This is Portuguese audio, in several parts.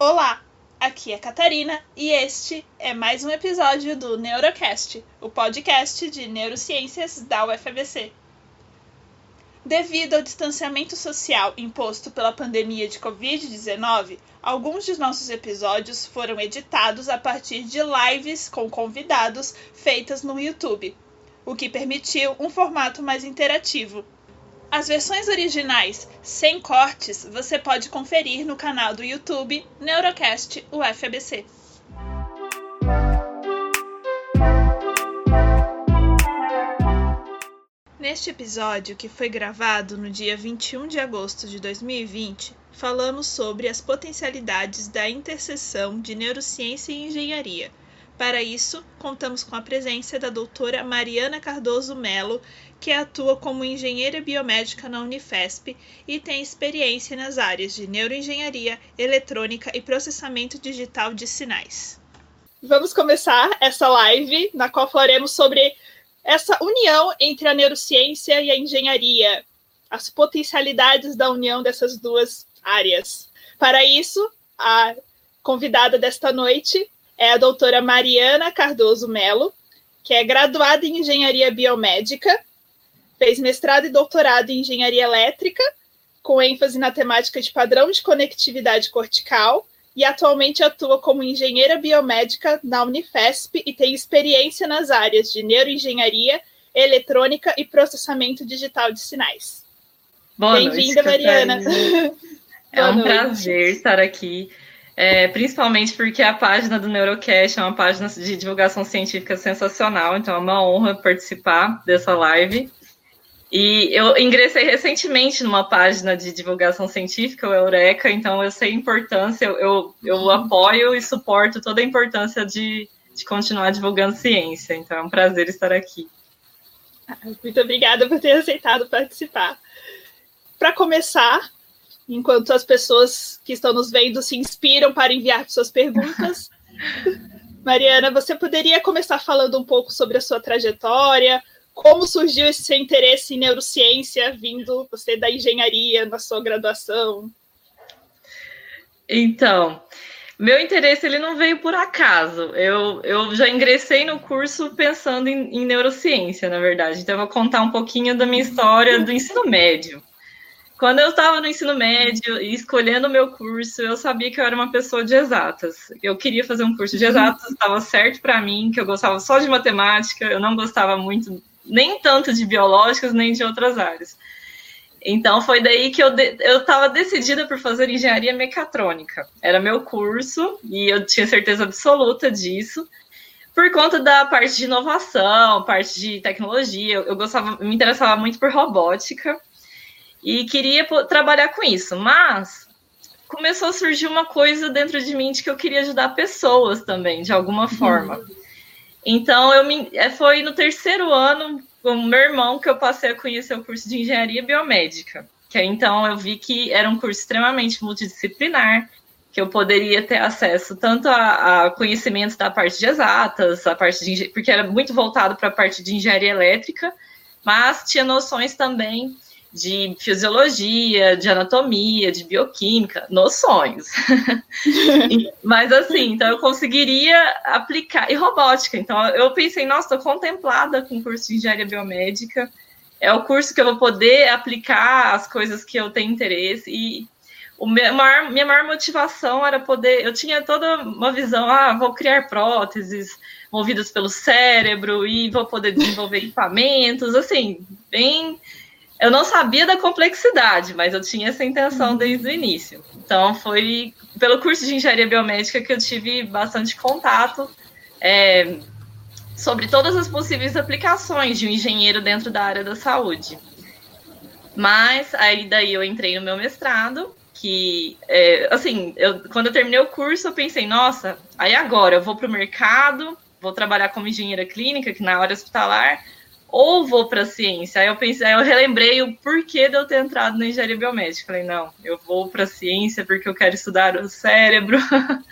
Olá, aqui é Catarina e este é mais um episódio do Neurocast, o podcast de neurociências da UFABC. Devido ao distanciamento social imposto pela pandemia de Covid-19, alguns de nossos episódios foram editados a partir de lives com convidados feitas no YouTube, o que permitiu um formato mais interativo. As versões originais, sem cortes, você pode conferir no canal do YouTube Neurocast UFABC. Neste episódio, que foi gravado no dia 21 de agosto de 2020, falamos sobre as potencialidades da interseção de neurociência e engenharia. Para isso, contamos com a presença da doutora Mariana Cardoso Melo, que atua como engenheira biomédica na Unifesp e tem experiência nas áreas de neuroengenharia, eletrônica e processamento digital de sinais. Vamos começar essa live na qual falaremos sobre essa união entre a neurociência e a engenharia, as potencialidades da união dessas duas áreas. Para isso, a convidada desta noite é a doutora Mariana Cardoso Melo, que é graduada em engenharia biomédica Fez mestrado e doutorado em engenharia elétrica, com ênfase na temática de padrão de conectividade cortical, e atualmente atua como engenheira biomédica na Unifesp e tem experiência nas áreas de neuroengenharia, eletrônica e processamento digital de sinais. Bem-vinda, Mariana. É um prazer estar aqui, é, principalmente porque a página do Neurocast é uma página de divulgação científica sensacional, então é uma honra participar dessa live. E eu ingressei recentemente numa página de divulgação científica, o Eureka, então eu sei a importância, eu, eu apoio e suporto toda a importância de, de continuar divulgando ciência. Então é um prazer estar aqui. Muito obrigada por ter aceitado participar. Para começar, enquanto as pessoas que estão nos vendo se inspiram para enviar suas perguntas, Mariana, você poderia começar falando um pouco sobre a sua trajetória, como surgiu esse seu interesse em neurociência, vindo você da engenharia na sua graduação? Então, meu interesse ele não veio por acaso. Eu, eu já ingressei no curso pensando em, em neurociência, na verdade. Então, eu vou contar um pouquinho da minha história do ensino médio. Quando eu estava no ensino médio e escolhendo o meu curso, eu sabia que eu era uma pessoa de exatas. Eu queria fazer um curso de exatas, estava certo para mim, que eu gostava só de matemática, eu não gostava muito nem tanto de biológicas, nem de outras áreas. Então foi daí que eu estava de, decidida por fazer engenharia mecatrônica. Era meu curso e eu tinha certeza absoluta disso. Por conta da parte de inovação, parte de tecnologia, eu, eu gostava, me interessava muito por robótica e queria trabalhar com isso. Mas começou a surgir uma coisa dentro de mim de que eu queria ajudar pessoas também, de alguma forma. Uhum. Então, eu me, é, foi no terceiro ano, com o meu irmão, que eu passei a conhecer o curso de engenharia biomédica. Que então eu vi que era um curso extremamente multidisciplinar, que eu poderia ter acesso tanto a, a conhecimentos da parte de exatas, a parte de, porque era muito voltado para a parte de engenharia elétrica, mas tinha noções também de fisiologia, de anatomia, de bioquímica, noções. Mas assim, então eu conseguiria aplicar. E robótica. Então eu pensei, nossa, estou contemplada com o curso de engenharia biomédica. É o curso que eu vou poder aplicar as coisas que eu tenho interesse. E o meu, maior, minha maior motivação era poder. Eu tinha toda uma visão, ah, vou criar próteses movidas pelo cérebro e vou poder desenvolver equipamentos, assim, bem eu não sabia da complexidade, mas eu tinha essa intenção desde o início. Então, foi pelo curso de engenharia biomédica que eu tive bastante contato é, sobre todas as possíveis aplicações de um engenheiro dentro da área da saúde. Mas aí daí eu entrei no meu mestrado, que é, assim, eu, quando eu terminei o curso, eu pensei, nossa, aí agora eu vou para o mercado, vou trabalhar como engenheira clínica, que na área hospitalar, ou vou para ciência. Aí eu pensei, aí eu relembrei o porquê de eu ter entrado na engenharia biomédica. Falei, não, eu vou para ciência porque eu quero estudar o cérebro.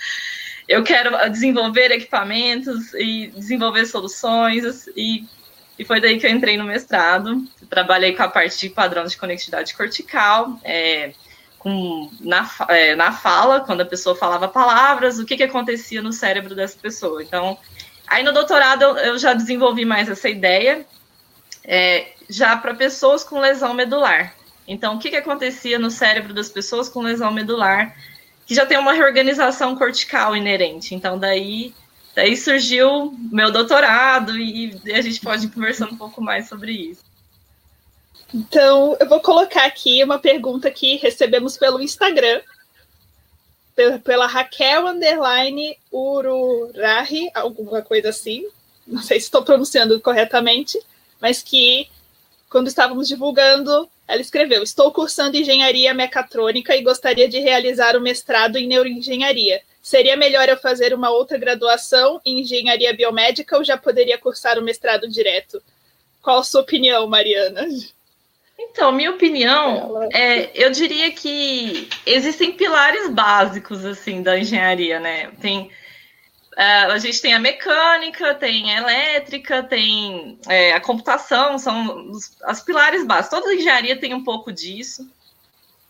eu quero desenvolver equipamentos e desenvolver soluções e, e foi daí que eu entrei no mestrado. Trabalhei com a parte de padrão de conectividade cortical, é, com, na, é, na fala, quando a pessoa falava palavras, o que, que acontecia no cérebro dessa pessoa. Então, aí no doutorado eu, eu já desenvolvi mais essa ideia, é, já para pessoas com lesão medular. Então, o que, que acontecia no cérebro das pessoas com lesão medular, que já tem uma reorganização cortical inerente. Então, daí, daí surgiu meu doutorado e a gente pode conversar um pouco mais sobre isso. Então, eu vou colocar aqui uma pergunta que recebemos pelo Instagram, pela Raquel Underline Ururahi, alguma coisa assim, não sei se estou pronunciando corretamente, mas que quando estávamos divulgando, ela escreveu: Estou cursando engenharia mecatrônica e gostaria de realizar o mestrado em neuroengenharia. Seria melhor eu fazer uma outra graduação em engenharia biomédica ou já poderia cursar o mestrado direto? Qual a sua opinião, Mariana? Então, minha opinião, é, eu diria que existem pilares básicos assim da engenharia, né? Tem a gente tem a mecânica, tem a elétrica, tem é, a computação, são os, as pilares básicos. Toda engenharia tem um pouco disso.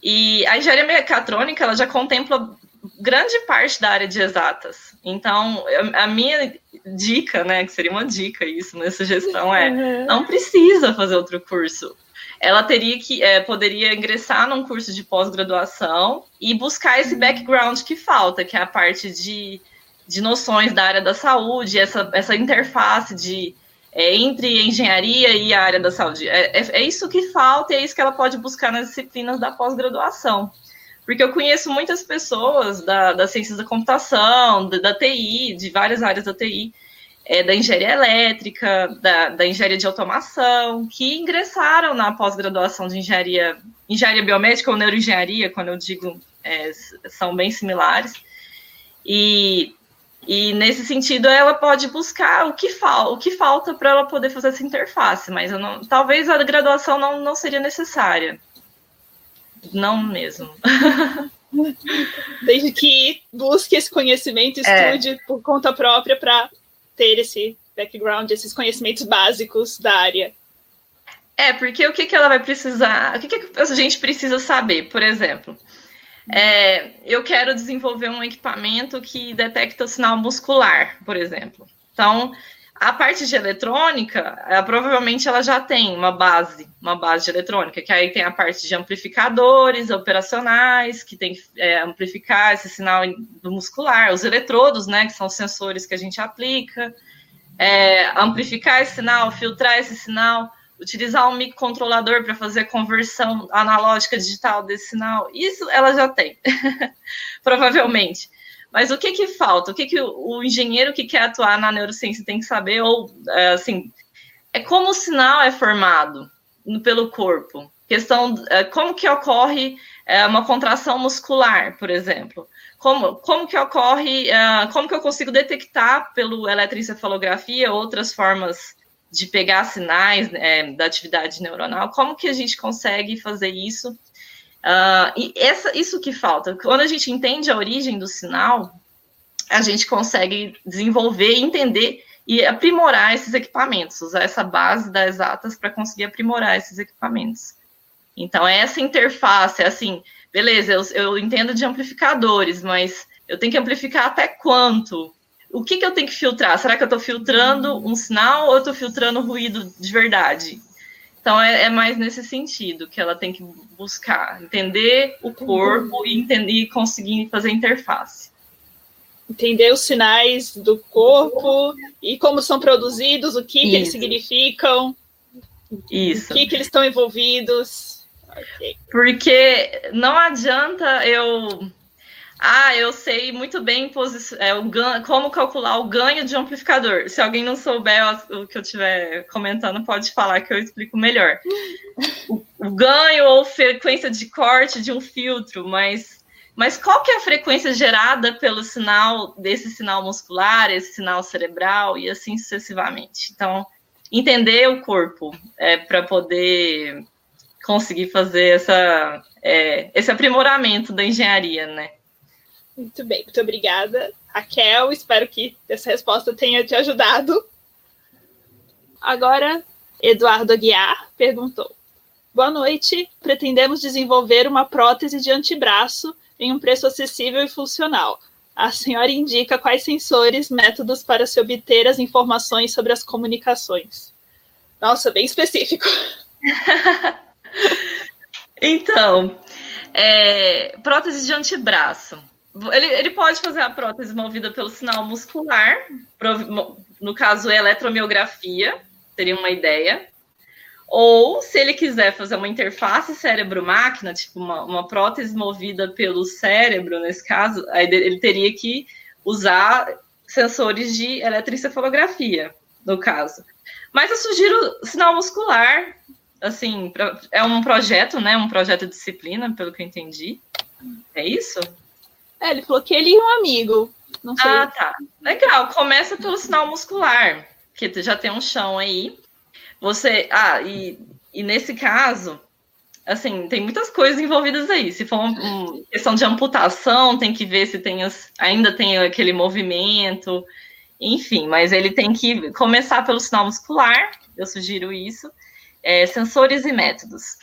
E a engenharia mecatrônica ela já contempla grande parte da área de exatas. Então, a minha dica, né, que seria uma dica isso nessa gestão é, uhum. não precisa fazer outro curso ela teria que é, poderia ingressar num curso de pós-graduação e buscar esse background que falta, que é a parte de, de noções da área da saúde, essa, essa interface de é, entre engenharia e a área da saúde. É, é, é, isso que falta e é isso que ela pode buscar nas disciplinas da pós-graduação. Porque eu conheço muitas pessoas da, das ciências da computação, da, da TI, de várias áreas da TI, é, da engenharia elétrica, da, da, engenharia de automação, que ingressaram na pós-graduação de engenharia, engenharia biomédica ou neuroengenharia, quando eu digo, é, são bem similares. E, e nesse sentido, ela pode buscar o que, fal, o que falta para ela poder fazer essa interface, mas não, talvez a graduação não, não seria necessária. Não mesmo. Desde que busque esse conhecimento, é. estude é. por conta própria para ter esse background, esses conhecimentos básicos da área. É, porque o que, que ela vai precisar, o que, que a gente precisa saber, por exemplo? É, eu quero desenvolver um equipamento que detecta o sinal muscular, por exemplo. Então, a parte de eletrônica, é, provavelmente ela já tem uma base, uma base de eletrônica, que aí tem a parte de amplificadores operacionais, que tem que é, amplificar esse sinal do muscular, os eletrodos, né, que são sensores que a gente aplica, é, amplificar esse sinal, filtrar esse sinal, utilizar um microcontrolador para fazer a conversão analógica digital desse sinal. Isso ela já tem, provavelmente. Mas o que que falta? O que que o, engenheiro que quer atuar na neurociência tem que saber? Ou, é, assim, é como o sinal é formado pelo corpo. Questão, é, como que ocorre é, uma contração muscular, por exemplo. Como, como que ocorre, como que eu consigo detectar pelo eletroencefalografia outras formas de pegar sinais é, da atividade neuronal? Como que a gente consegue fazer isso Uh, e essa, isso que falta. Quando a gente entende a origem do sinal, a gente consegue desenvolver, entender e aprimorar esses equipamentos, usar essa base das exatas para conseguir aprimorar esses equipamentos. Então, é essa interface, é assim, beleza, eu, eu entendo de amplificadores, mas eu tenho que amplificar até quanto? O que, que eu tenho que filtrar? Será que eu estou filtrando um sinal ou eu estou filtrando ruído de verdade? Então é, é, mais nesse sentido que ela tem que buscar, entender o corpo uhum. e, entender, e conseguir fazer interface. Entender os sinais do corpo e como são produzidos, o que, que eles significam, Isso. o que, que eles estão envolvidos. Okay. Porque não adianta eu ah, eu sei muito bem é, como calcular o ganho de um amplificador. Se alguém não souber o que eu estiver comentando, pode falar que eu explico melhor. O, o, ganho ou frequência de corte de um filtro, mas, mas qual que é a frequência gerada pelo sinal, desse sinal muscular, esse sinal cerebral e assim sucessivamente. Então, entender o corpo é, para poder conseguir fazer essa, é, esse aprimoramento da engenharia, né? Muito bem, muito obrigada, Raquel. Espero que essa resposta tenha te ajudado. Agora, Eduardo Aguiar perguntou: Boa noite. Pretendemos desenvolver uma prótese de antebraço em um preço acessível e funcional. A senhora indica quais sensores, métodos para se obter as informações sobre as comunicações. Nossa, bem específico. então, é, prótese de antebraço. Ele, ele, pode fazer a prótese movida pelo sinal muscular, no caso, eletromiografia, seria uma ideia. Ou, se ele quiser fazer uma interface cérebro-máquina, tipo uma, uma, prótese movida pelo cérebro, nesse caso, aí ele teria que usar sensores de eletroencefalografia, no caso. Mas eu sugiro sinal muscular, assim, pra, é um projeto, né? Um projeto de disciplina, pelo que eu entendi. É isso? É, ele falou que ele e um amigo. Não sei. Ah, tá. Legal. Começa pelo sinal muscular, que já tem um chão aí. Você. Ah, e, e nesse caso, assim, tem muitas coisas envolvidas aí. Se for uma, uma questão de amputação, tem que ver se tem as, ainda tem aquele movimento, enfim, mas ele tem que começar pelo sinal muscular, eu sugiro isso. É, sensores e métodos.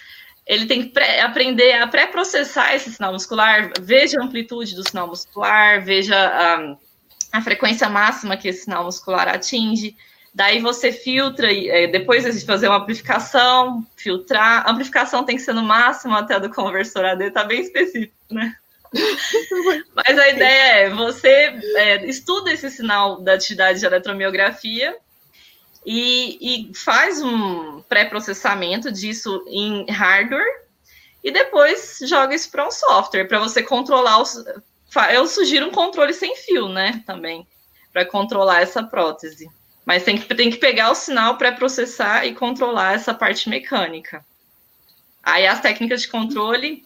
Ele tem que aprender a pré-processar esse sinal muscular, veja a amplitude do sinal muscular, veja a, a frequência máxima que esse sinal muscular atinge, Daí você filtra, é, depois de fazer uma amplificação, filtrar. A amplificação tem que ser no máximo até do conversor AD, tá bem específico, né? Mas a ideia é, você é, estuda esse sinal da atividade de eletromiografia e, e faz um pré-processamento disso em hardware e depois joga isso para um software, para você controlar os. Eu sugiro um controle sem fio, né? Também, para controlar essa prótese. Mas tem que, tem que pegar o sinal para processar e controlar essa parte mecânica. Aí as técnicas de controle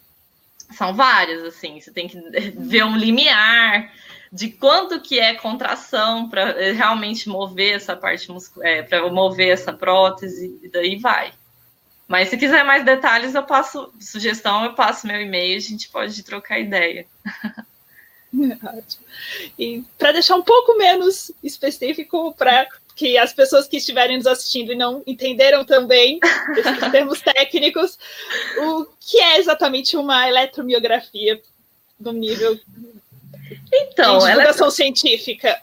são várias, assim. Você tem que ver um limiar de quanto que é contração para eh, realmente mover essa parte muscular, é, para mover essa prótese, e daí vai. Mas se quiser mais detalhes, eu passo sugestão, eu passo meu e-mail, a gente pode trocar ideia. E para deixar um pouco menos específico para que as pessoas que estiverem nos assistindo e não entenderam também esses termos técnicos, o que é exatamente uma eletromiografia no nível então, de divulgação eletro... científica?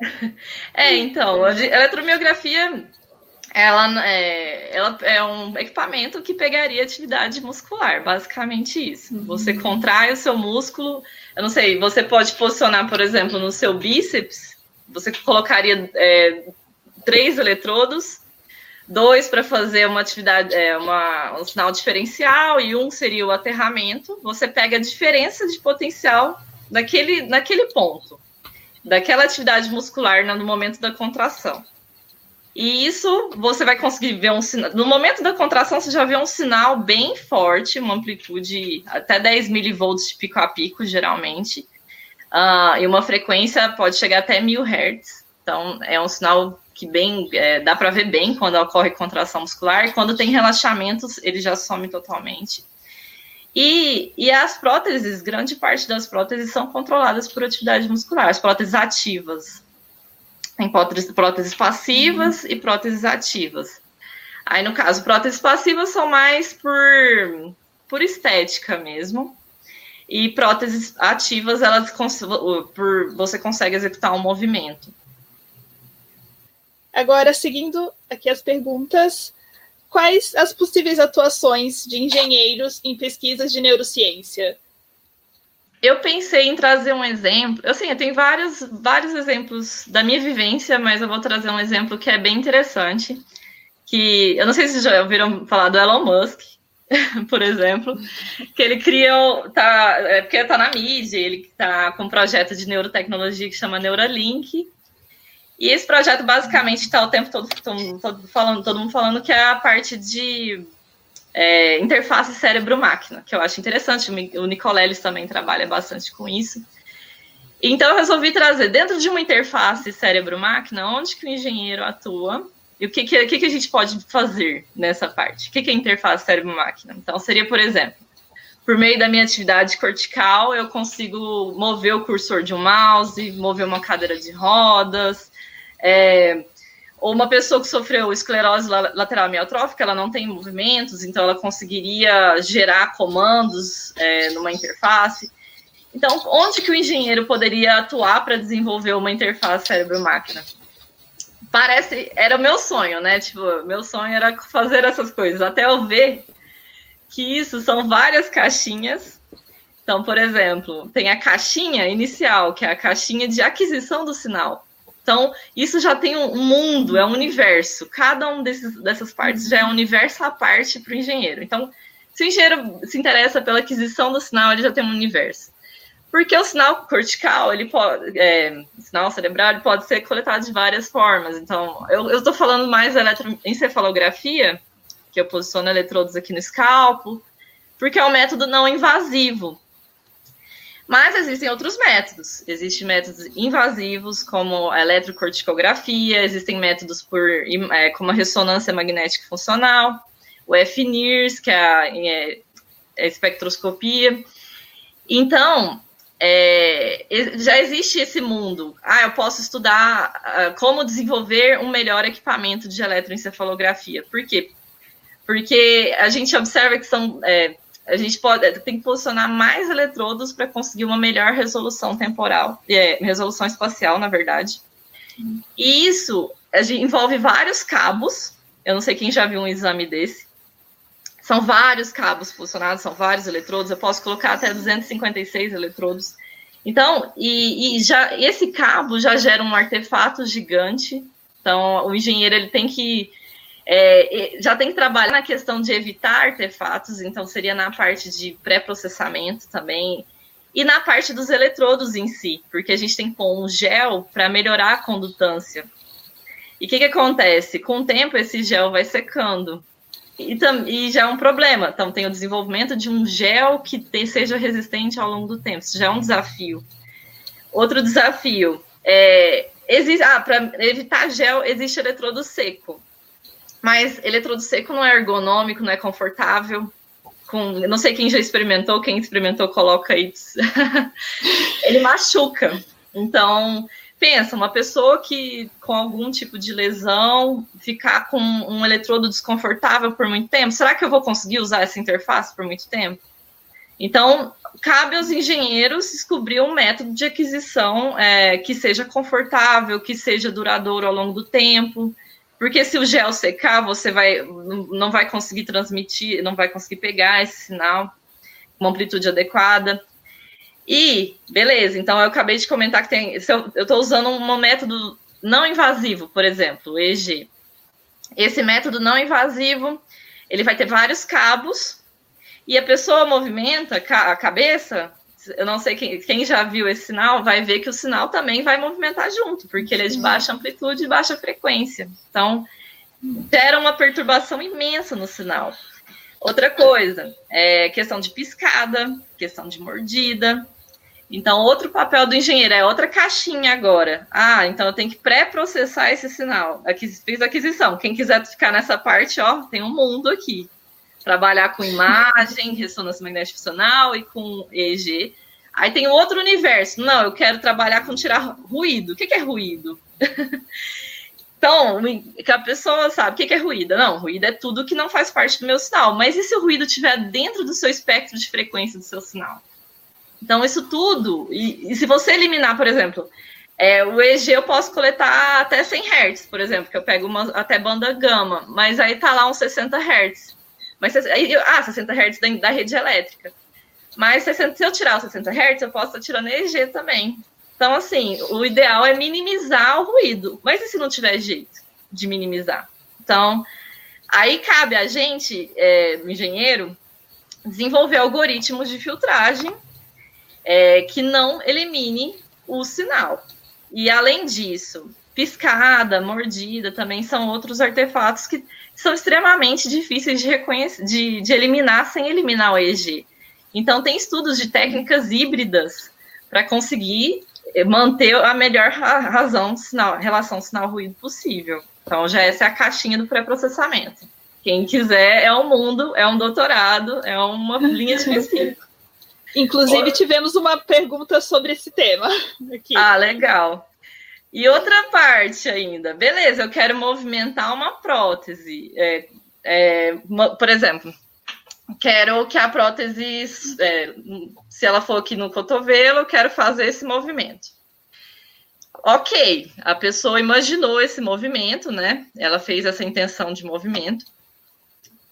É, então, a eletromiografia ela é, ela é um equipamento que pegaria atividade muscular, basicamente isso. Você uhum. contrai o seu músculo, eu não sei, você pode posicionar, por exemplo, no seu bíceps, você colocaria é, três eletrodos, dois para fazer uma atividade, é, uma, um sinal diferencial e um seria o aterramento. Você pega a diferença de potencial daquele, naquele ponto, daquela atividade muscular no momento da contração. E isso você vai conseguir ver um sinal. No momento da contração, você já vê um sinal bem forte, uma amplitude até 10 milivolts de pico a pico, geralmente. Uh, e uma frequência pode chegar até 1000 Hz. Então, é um sinal que bem é, dá para ver bem quando ocorre contração muscular. Quando tem relaxamentos, ele já some totalmente. E, e as próteses, grande parte das próteses são controladas por atividade muscular, as próteses ativas. Tem próteses, próteses passivas uhum. e próteses ativas. Aí, no caso, próteses passivas são mais por, por estética mesmo. E próteses ativas, elas por, você consegue executar um movimento. Agora, seguindo aqui as perguntas, quais as possíveis atuações de engenheiros em pesquisas de neurociência? Eu pensei em trazer um exemplo. Assim, eu tenho vários, vários exemplos da minha vivência, mas eu vou trazer um exemplo que é bem interessante. Que eu não sei se já ouviram falar do Elon Musk, por exemplo, que ele criou, tá, é porque está na mídia, ele está com um projeto de neurotecnologia que chama Neuralink, e esse projeto basicamente está o tempo todo, todo, todo, falando, todo mundo falando que é a parte de é, interface cérebro-máquina, que eu acho interessante. O Nicoleles também trabalha bastante com isso. Então eu resolvi trazer dentro de uma interface cérebro-máquina, onde que o engenheiro atua e o que, que, que, que a gente pode fazer nessa parte. O que, que é interface cérebro-máquina? Então seria, por exemplo, por meio da minha atividade cortical, eu consigo mover o cursor de um mouse, mover uma cadeira de rodas, é, ou uma pessoa que sofreu esclerose lateral amiotrófica, ela não tem movimentos, então ela conseguiria gerar comandos é, numa interface. Então, onde que o engenheiro poderia atuar para desenvolver uma interface cérebro-máquina? Parece, era o meu sonho, né? Tipo, meu sonho era fazer essas coisas, até eu ver que isso são várias caixinhas. Então, por exemplo, tem a caixinha inicial, que é a caixinha de aquisição do sinal. Então, isso já tem um mundo, é um universo. Cada um desses, dessas partes já é um universo à parte para o engenheiro. Então, se o engenheiro se interessa pela aquisição do sinal, ele já tem um universo. Porque o sinal cortical, ele pode, é, sinal cerebral, pode ser coletado de várias formas. Então, eu estou falando mais da eletroencefalografia, que eu posiciono eletrodos aqui no escalpo, porque é um método não invasivo. Mas existem outros métodos. Existem métodos invasivos, como a eletrocorticografia, existem métodos por, é, como a ressonância magnética funcional, o FNIRS, que é a, é, é a espectroscopia. Então, é, já existe esse mundo. Ah, eu posso estudar uh, como desenvolver um melhor equipamento de eletroencefalografia. Por quê? Porque a gente observa que são é, a gente pode tem que posicionar mais eletrodos para conseguir uma melhor resolução temporal, é, resolução espacial, na verdade. E isso envolve vários cabos. Eu não sei quem já viu um exame desse. São vários cabos posicionados, são vários eletrodos. Eu posso colocar até 256 eletrodos. Então, e, e já esse cabo já gera um artefato gigante. Então, o engenheiro ele tem que é, já tem que trabalhar na questão de evitar artefatos, então seria na parte de pré-processamento também, e na parte dos eletrodos em si, porque a gente tem que pôr um gel para melhorar a condutância. E o que, que acontece? Com o tempo, esse gel vai secando. E, e, já é um problema. Então, tem o desenvolvimento de um gel que seja resistente ao longo do tempo. Isso já é um desafio. Outro desafio é. Ah, para evitar gel, existe eletrodo seco. Mas eletrodo seco não é ergonômico, não é confortável. Com, não sei quem já experimentou, quem experimentou, coloca aí. ele machuca. Então, pensa, uma pessoa que com algum tipo de lesão ficar com um eletrodo desconfortável por muito tempo, será que eu vou conseguir usar essa interface por muito tempo? Então, cabe aos engenheiros descobrir um método de aquisição é, que seja confortável, que seja duradouro ao longo do tempo, porque se o gel secar, você vai não vai conseguir transmitir, não vai conseguir pegar esse sinal com amplitude adequada. E, beleza, então eu acabei de comentar que tem. eu estou usando um método não invasivo, por exemplo, o EG. Esse método não invasivo, ele vai ter vários cabos, e a pessoa movimenta a cabeça eu não sei quem, quem, já viu esse sinal, vai ver que o sinal também vai movimentar junto, porque ele é de baixa amplitude e baixa frequência. Então, gera uma perturbação imensa no sinal. Outra coisa, é questão de piscada, questão de mordida. Então, outro papel do engenheiro é outra caixinha agora. Ah, então eu tenho que pré-processar esse sinal. Aqui fiz aquisição. Quem quiser ficar nessa parte, ó, tem um mundo aqui trabalhar com imagem, ressonância magnética funcional e com EEG. Aí tem outro universo. Não, eu quero trabalhar com tirar ruído. O que, é ruído? então, que a pessoa sabe o que, é ruído. Não, ruído é tudo que não faz parte do meu sinal. Mas e se o ruído estiver dentro do seu espectro de frequência do seu sinal? Então, isso tudo. E, e se você eliminar, por exemplo, é, o EG eu posso coletar até 100 Hz, por exemplo, que eu pego uma, até banda gama, mas aí tá lá uns 60 Hz. Mas, ah, 60 Hz da, da rede elétrica. Mas 60, se eu tirar os 60 Hz, eu posso estar tirando EG também. Então, assim, o ideal é minimizar o ruído. Mas e se não tiver jeito de minimizar? Então, aí cabe a gente, é, engenheiro, desenvolver algoritmos de filtragem é, que não elimine o sinal. E além disso, piscada, mordida também são outros artefatos que são extremamente difíceis de reconhecer, de, de eliminar sem eliminar o EG. Então tem estudos de técnicas híbridas para conseguir manter a melhor razão sinal, relação sinal-ruído possível. Então já essa é a caixinha do pré-processamento. Quem quiser é um mundo, é um doutorado, é uma linha de pesquisa. Inclusive tivemos uma pergunta sobre esse tema aqui. Ah, legal. E outra parte ainda, beleza, eu quero movimentar uma prótese. É, é, por exemplo, quero que a prótese, é, se ela for aqui no cotovelo, eu quero fazer esse movimento. Ok, a pessoa imaginou esse movimento, né? Ela fez essa intenção de movimento.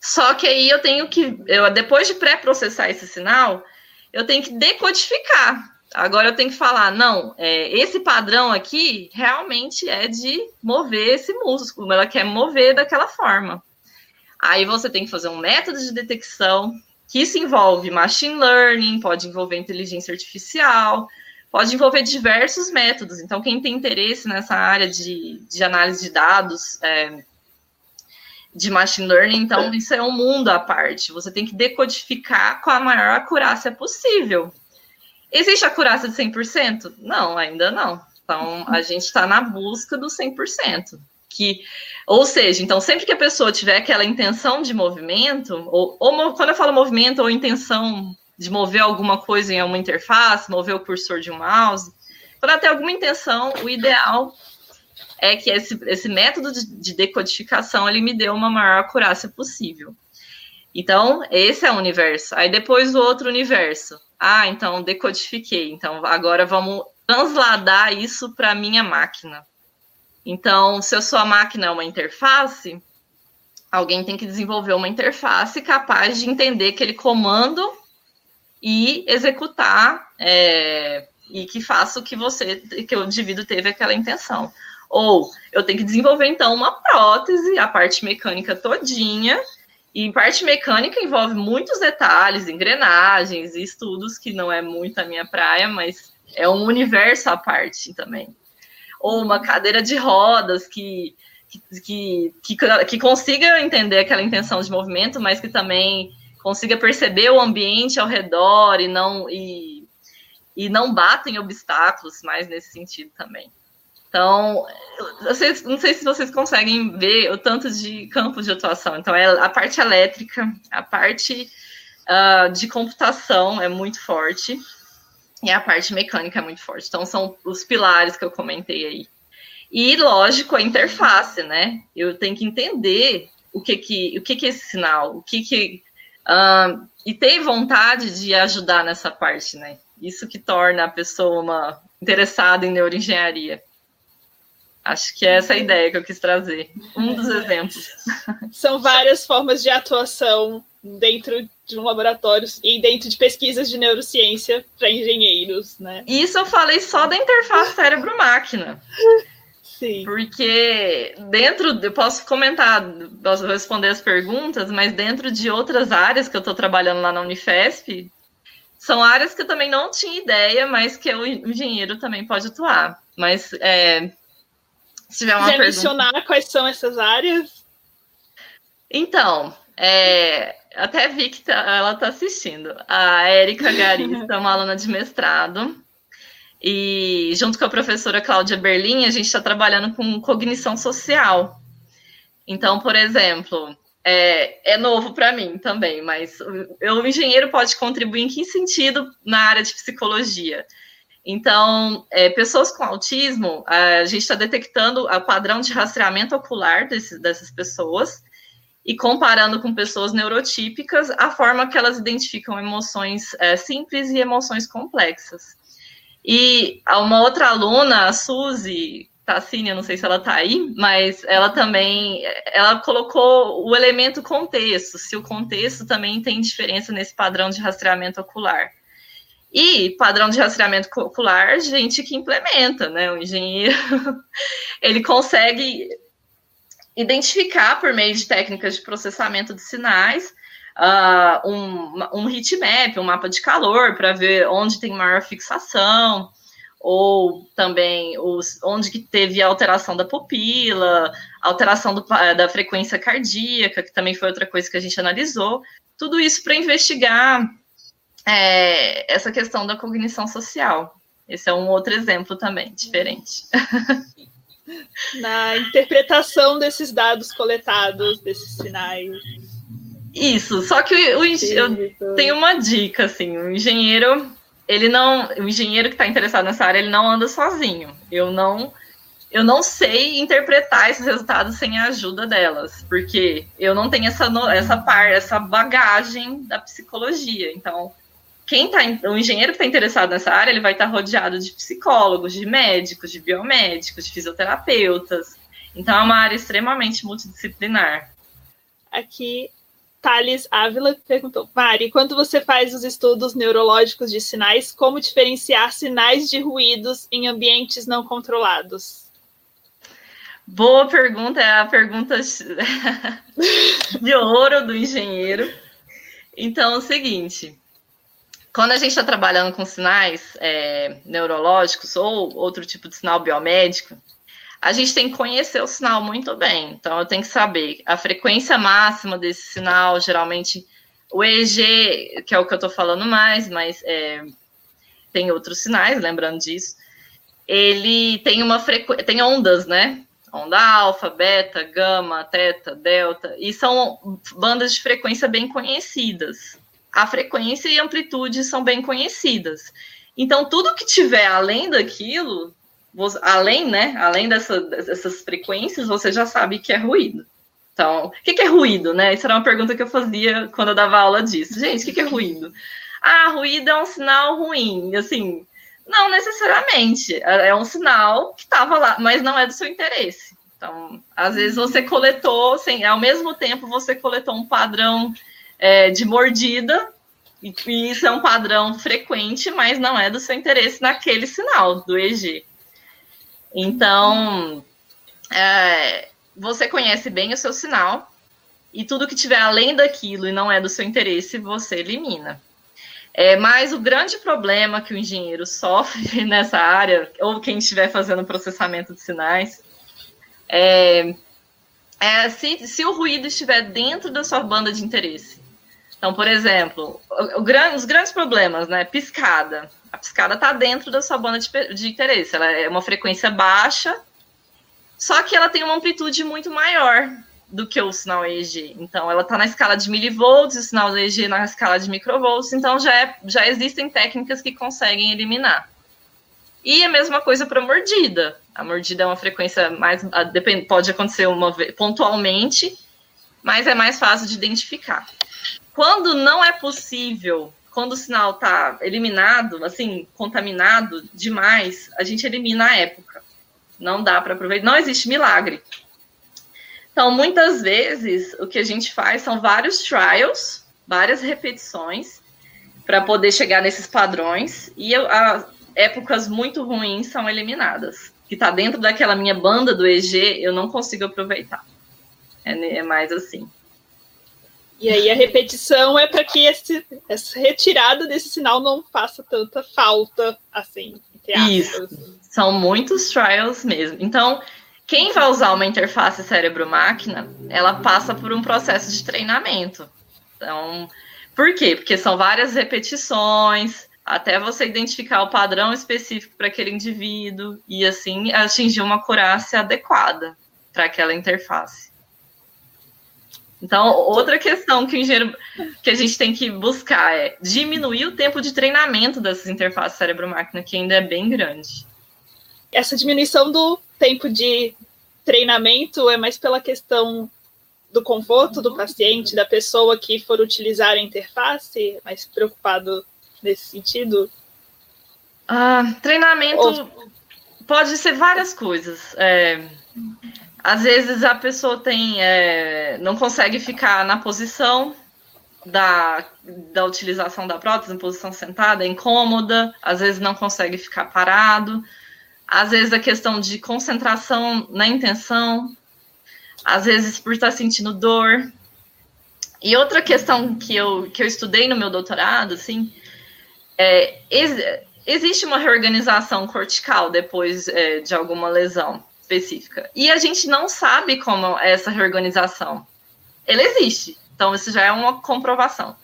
Só que aí eu tenho que, eu, depois de pré-processar esse sinal, eu tenho que decodificar. Agora eu tenho que falar, não, é, esse padrão aqui realmente é de mover esse músculo, ela quer mover daquela forma. Aí você tem que fazer um método de detecção, que isso envolve machine learning, pode envolver inteligência artificial, pode envolver diversos métodos. Então, quem tem interesse nessa área de, de análise de dados, é, de machine learning, então isso é um mundo à parte. Você tem que decodificar com a maior acurácia possível. Existe acurácia de 100%? Não, ainda não. Então, a gente está na busca do 100% que, ou seja, então sempre que a pessoa tiver aquela intenção de movimento, ou, ou quando eu falo movimento ou intenção de mover alguma coisa em uma interface, mover o cursor de um mouse, quando ela tem alguma intenção, o ideal é que esse, esse método de, de decodificação ele me dê uma maior acurácia possível. Então, esse é o universo. Aí depois o outro universo. Ah, então decodifiquei. Então agora vamos transladar isso para a minha máquina. Então, se a sua máquina é uma interface, alguém tem que desenvolver uma interface capaz de entender aquele comando e executar é, e que faça o que você, que o indivíduo teve aquela intenção. Ou eu tenho que desenvolver então uma prótese, a parte mecânica todinha, e parte mecânica envolve muitos detalhes, engrenagens e estudos que não é muito a minha praia, mas é um universo à parte também ou uma cadeira de rodas que, que, que, que consiga entender aquela intenção de movimento, mas que também consiga perceber o ambiente ao redor e não e, e não bata em obstáculos, mais nesse sentido também. Então, não sei se vocês conseguem ver o tanto de campo de atuação. Então, é a parte elétrica, a parte uh, de computação é muito forte. E a parte mecânica é muito forte. Então, são os pilares que eu comentei aí. E, lógico, a interface, né? Eu tenho que entender o que que, o que, que é esse sinal, o que que... Uh, e ter vontade de ajudar nessa parte, né? Isso que torna a pessoa uma interessada em neuroengenharia. Acho que é essa a ideia que eu quis trazer. Um dos exemplos. São várias formas de atuação dentro de um laboratório e dentro de pesquisas de neurociência para engenheiros, né? Isso eu falei só da interface cérebro-máquina. Sim. Porque dentro, eu posso comentar, posso responder as perguntas, mas dentro de outras áreas que eu estou trabalhando lá na Unifesp, são áreas que eu também não tinha ideia, mas que o engenheiro também pode atuar. Mas é, se tiver uma Quer pergunta... mencionar quais são essas áreas? Então, é, até vi que tá, ela está assistindo. A Érica Garista, uma aluna de mestrado. E junto com a professora Cláudia Berlim, a gente está trabalhando com cognição social. Então, por exemplo, é, é novo para mim também, mas o, o engenheiro pode contribuir em que sentido na área de psicologia? Então, é, pessoas com autismo, a gente está detectando o padrão de rastreamento ocular desse, dessas pessoas e comparando com pessoas neurotípicas a forma que elas identificam emoções é, simples e emoções complexas. E uma outra aluna, a Suzy Tassini, não sei se ela está aí, mas ela também, ela colocou o elemento contexto, se o contexto também tem diferença nesse padrão de rastreamento ocular. E padrão de rastreamento ocular, gente que implementa, né? O engenheiro, ele consegue identificar por meio de técnicas de processamento de sinais uh, um, um heatmap, um mapa de calor, para ver onde tem maior fixação, ou também os, onde que teve alteração da pupila, alteração do, da frequência cardíaca, que também foi outra coisa que a gente analisou. Tudo isso para investigar é, essa questão da cognição social. Esse é um outro exemplo também, diferente. na interpretação desses dados coletados, desses sinais. Isso, só que o, eu tenho uma dica, assim, o engenheiro, ele não, o engenheiro que está interessado nessa área, ele não anda sozinho. Eu não eu não sei interpretar esses resultados sem a ajuda delas, porque eu não tenho essa, essa par, essa bagagem da psicologia. Então, quem tá, o engenheiro que está interessado nessa área, ele vai estar tá rodeado de psicólogos, de médicos, de biomédicos, de fisioterapeutas. Então, é uma área extremamente multidisciplinar. Aqui, Thales Ávila perguntou: Mari, quando você faz os estudos neurológicos de sinais, como diferenciar sinais de ruídos em ambientes não controlados? Boa pergunta, é a pergunta de ouro do engenheiro. Então, é o seguinte: quando a gente está trabalhando com sinais é, neurológicos ou outro tipo de sinal biomédico, a gente tem que conhecer o sinal muito bem. Então, eu tenho que saber a frequência máxima desse sinal, geralmente o EEG, que é o que eu estou falando mais, mas é, tem outros sinais, lembrando disso. Ele tem uma frequência, tem ondas, né? onda alfa, beta, gama, teta, delta, e são bandas de frequência bem conhecidas. A frequência e amplitude são bem conhecidas. Então, tudo que tiver além daquilo, além, né, além dessa, dessas frequências, você já sabe que é ruído. Então, o que, que é ruído, né? Isso era uma pergunta que eu fazia quando eu dava aula disso. Gente, o que, que é ruído? Ah, ruído é um sinal ruim. Assim, não necessariamente. É, é um sinal que estava lá, mas não é do seu interesse. Então, às vezes você coletou, assim, ao mesmo tempo você coletou um padrão é, de mordida, e, e isso é um padrão frequente, mas não é do seu interesse naquele sinal do EG. Então, é, você conhece bem o seu sinal, e tudo que tiver além daquilo e não é do seu interesse, você elimina. É, mas o grande problema que o engenheiro sofre nessa área, ou quem estiver fazendo processamento de sinais, é, é se, se, o ruído estiver dentro da sua banda de interesse. Então, por exemplo, os grandes problemas, né? Piscada. A piscada está dentro da sua banda de, de interesse. Ela é uma frequência baixa, só que ela tem uma amplitude muito maior do que o sinal EEG. Então, ela está na escala de milivolts, o sinal EEG na escala de microvolts, então já, é, já existem técnicas que conseguem eliminar. E a mesma coisa para mordida. A mordida é uma frequência mais. Pode acontecer uma pontualmente, mas é mais fácil de identificar. Quando não é possível, quando o sinal está eliminado, assim, contaminado demais, a gente elimina a época. Não dá para aproveitar. Não existe milagre. Então, muitas vezes, o que a gente faz são vários trials, várias repetições, para poder chegar nesses padrões, e a, épocas muito ruins são eliminadas. Que está dentro daquela minha banda do EG, eu não consigo aproveitar. É, é mais assim. E aí a repetição é para que esse, essa retirada desse sinal não faça tanta falta, assim. Isso. São muitos trials mesmo. Então, quem vai usar uma interface cérebro-máquina, ela passa por um processo de treinamento. Então, por quê? Porque são várias repetições, até você identificar o padrão específico para aquele indivíduo e assim atingir uma acurácia adequada para aquela interface. Então, outra questão que o engenheiro que a gente tem que buscar é diminuir o tempo de treinamento dessas interfaces cérebro-máquina, que ainda é bem grande essa diminuição do tempo de treinamento é mais pela questão do conforto do paciente, da pessoa que for utilizar a interface, mais preocupado nesse sentido? Ah, treinamento Ou... pode ser várias coisas. É, às vezes a pessoa tem, é, não consegue ficar na posição da, da utilização da prótese, em posição sentada, é incômoda, às vezes não consegue ficar parado às vezes a questão de concentração na intenção, às vezes por estar sentindo dor. E outra questão que eu, que eu estudei no meu doutorado, assim, é, ex, existe uma reorganização cortical depois é, de alguma lesão específica. E a gente não sabe como é essa reorganização. Ela existe. Então, isso já é uma comprovação.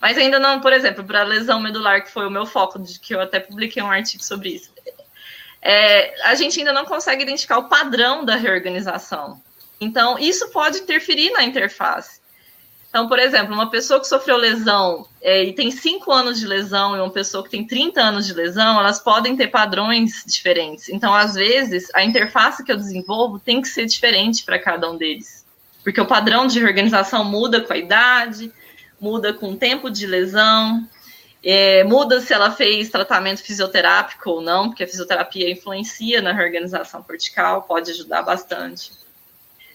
Mas ainda não, por exemplo, para a lesão medular, que foi o meu foco, de que eu até publiquei um artigo sobre isso é, a gente ainda não consegue identificar o padrão da reorganização. Então, isso pode interferir na interface. Então, por exemplo, uma pessoa que sofreu lesão é, e tem 5 anos de lesão e uma pessoa que tem 30 anos de lesão, elas podem ter padrões diferentes. Então, às vezes, a interface que eu desenvolvo tem que ser diferente para cada um deles. Porque o padrão de reorganização muda com a idade, muda com o tempo de lesão, é, muda se ela fez tratamento fisioterápico ou não, porque a fisioterapia influencia na reorganização cortical, pode ajudar bastante.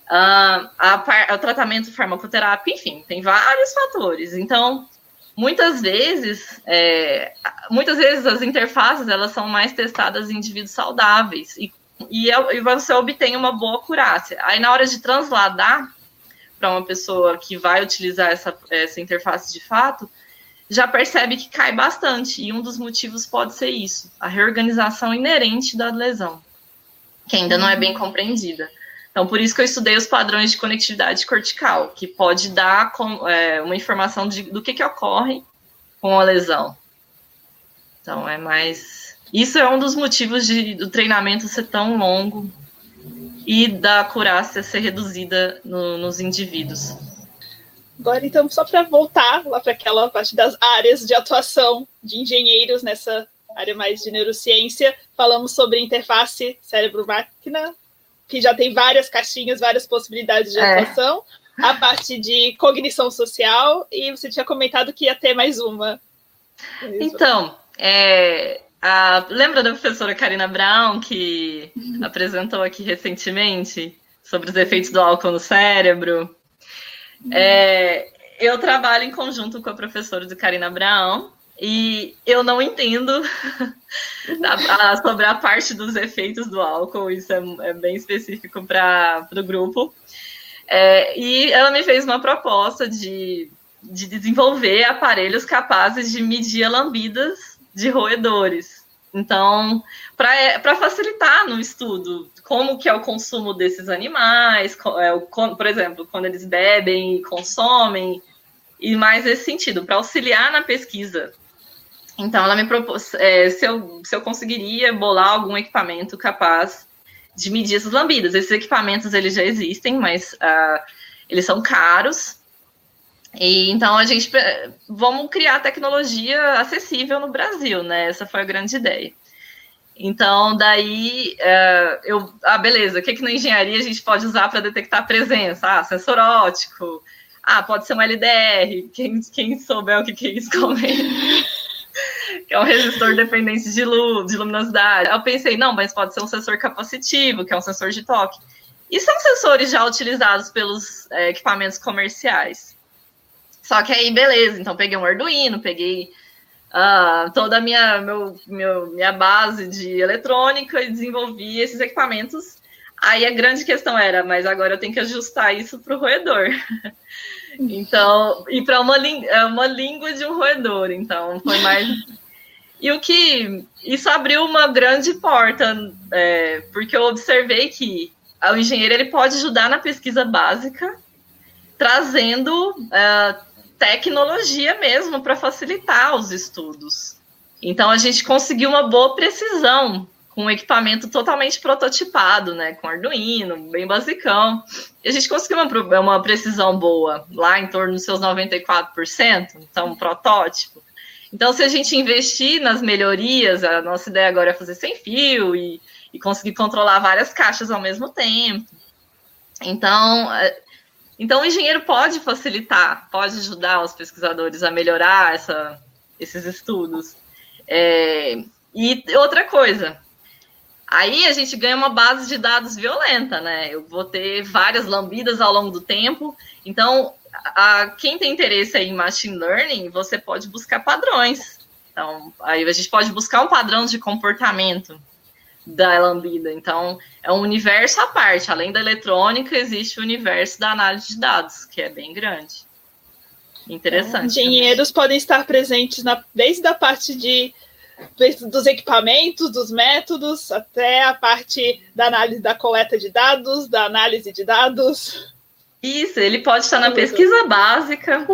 Uh, a, o tratamento farmacoterapia, enfim, tem vários fatores. Então, muitas vezes, é, muitas vezes as interfaces elas são mais testadas em indivíduos saudáveis e, e, e você obtém uma boa curácia. Aí, na hora de transladar para uma pessoa que vai utilizar essa, essa interface de fato, já percebe que cai bastante. E um dos motivos pode ser isso, a reorganização inerente da lesão, que ainda não é bem compreendida. Então, por isso que eu estudei os padrões de conectividade cortical, que pode dar com, é, uma informação de, do que, que ocorre com a lesão. Então, é mais. Isso é um dos motivos de, do treinamento ser tão longo e da curácia ser reduzida no, nos indivíduos. Agora, então, só para voltar lá para aquela parte das áreas de atuação de engenheiros nessa área mais de neurociência, falamos sobre interface cérebro-máquina, que já tem várias caixinhas, várias possibilidades de é. atuação, a parte de cognição social, e você tinha comentado que ia ter mais uma. Então, é, a, lembra da professora Karina Brown, que apresentou aqui recentemente sobre os efeitos do álcool no cérebro? É, eu trabalho em conjunto com a professora de Karina Brown, e eu não entendo a, a, sobre a parte dos efeitos do álcool, isso é, é bem específico para o grupo. É, e ela me fez uma proposta de, de desenvolver aparelhos capazes de medir lambidas de roedores. Então, para facilitar no estudo como que é o consumo desses animais, é, por exemplo, quando eles bebem e consomem, e mais nesse sentido, para auxiliar na pesquisa então, ela me propôs é, se, eu, se eu conseguiria bolar algum equipamento capaz de medir essas lambidas. Esses equipamentos eles já existem, mas uh, eles são caros. E então a gente vamos criar tecnologia acessível no Brasil, né? Essa foi a grande ideia. Então, daí uh, eu. Ah, beleza, o que, que na engenharia a gente pode usar para detectar presença? Ah, sensor ótico. Ah, pode ser um LDR. Quem, quem souber o que, que é isso, comenta. Que é um resistor dependente de luz, de luminosidade. Eu pensei, não, mas pode ser um sensor capacitivo, que é um sensor de toque. E são sensores já utilizados pelos é, equipamentos comerciais. Só que aí, beleza, então peguei um Arduino, peguei uh, toda a minha, meu, meu, minha base de eletrônica e desenvolvi esses equipamentos. Aí a grande questão era, mas agora eu tenho que ajustar isso para o roedor. Então, e para uma, é uma língua de um roedor, então foi mais. E o que isso abriu uma grande porta, é, porque eu observei que o engenheiro ele pode ajudar na pesquisa básica, trazendo é, tecnologia mesmo para facilitar os estudos. Então a gente conseguiu uma boa precisão com um equipamento totalmente prototipado, né, com Arduino, bem basicão. E a gente conseguiu uma, uma precisão boa, lá em torno dos seus 94%, então um protótipo. Então, se a gente investir nas melhorias, a nossa ideia agora é fazer sem fio e, e conseguir controlar várias caixas ao mesmo tempo. Então, é, então o engenheiro pode facilitar, pode ajudar os pesquisadores a melhorar essa, esses estudos. É, e outra coisa, Aí a gente ganha uma base de dados violenta, né? Eu vou ter várias lambidas ao longo do tempo. Então, a, quem tem interesse em machine learning, você pode buscar padrões. Então, aí a gente pode buscar um padrão de comportamento da lambida. Então, é um universo à parte. Além da eletrônica, existe o universo da análise de dados, que é bem grande. Interessante. Engenheiros também. podem estar presentes na, desde a parte de dos equipamentos, dos métodos, até a parte da análise da coleta de dados, da análise de dados. Isso, ele pode estar na pesquisa básica,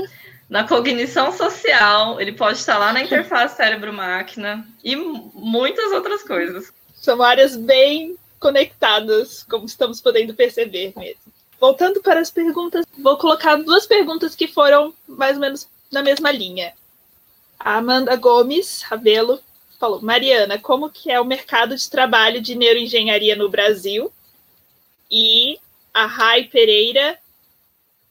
na cognição social, ele pode estar lá na interface cérebro-máquina e muitas outras coisas. São áreas bem conectadas, como estamos podendo perceber mesmo. voltando para as perguntas, vou colocar duas perguntas que foram mais ou menos na mesma linha. A Amanda Gomes Ravelo falou: Mariana, como que é o mercado de trabalho de neuroengenharia no Brasil? E a Rai Pereira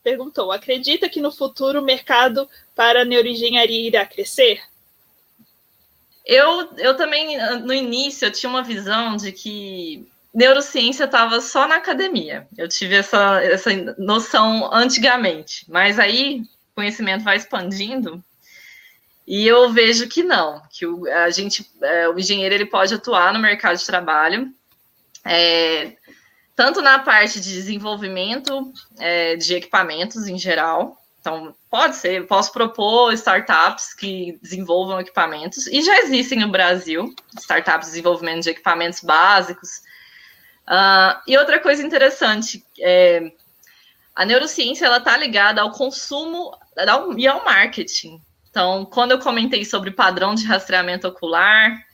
perguntou: acredita que no futuro o mercado para neuroengenharia irá crescer? Eu, eu também, no início, eu tinha uma visão de que neurociência estava só na academia. Eu tive essa, essa noção antigamente, mas aí o conhecimento vai expandindo e eu vejo que não, que o, a gente, é, o engenheiro ele pode atuar no mercado de trabalho, é, tanto na parte de desenvolvimento é, de equipamentos em geral. Então, pode ser, posso propor startups que desenvolvam equipamentos, e já existem no Brasil, startups de desenvolvimento de equipamentos básicos. Uh, e outra coisa interessante, é, a neurociência ela está ligada ao consumo e ao marketing. Então, quando eu comentei sobre padrão de rastreamento ocular,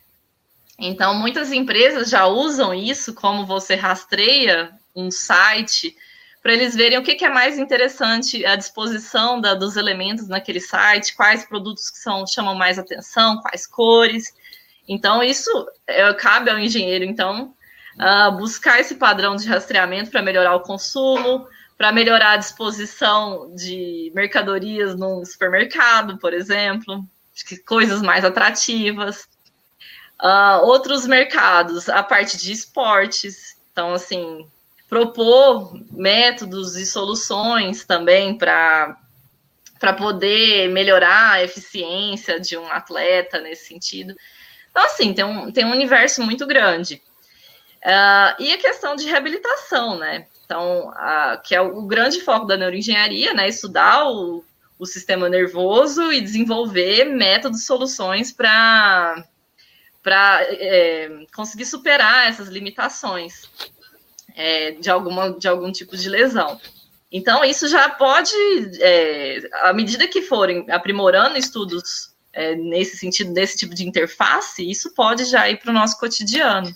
então muitas empresas já usam isso como você rastreia um site para eles verem o que, que, é mais interessante à disposição da, dos elementos naquele site, quais produtos que são chamam mais atenção, quais cores. Então, isso é, cabe ao engenheiro, então, uh, buscar esse padrão de rastreamento para melhorar o consumo, para melhorar a disposição de mercadorias num supermercado, por exemplo, coisas mais atrativas. Uh, outros mercados, a parte de esportes, então, assim, propor métodos e soluções também para para poder melhorar a eficiência de um atleta nesse sentido. Então, assim, tem um, tem um universo muito grande. Uh, e a questão de reabilitação, né? Então, que é o, o, grande foco da neuroengenharia, né? Estudar o, o sistema nervoso e desenvolver métodos, soluções para para é, conseguir superar essas limitações é, de, alguma, de algum tipo de lesão. Então, isso já pode, é, à medida que forem aprimorando estudos é, nesse sentido, desse tipo de interface, isso pode já ir para o nosso cotidiano.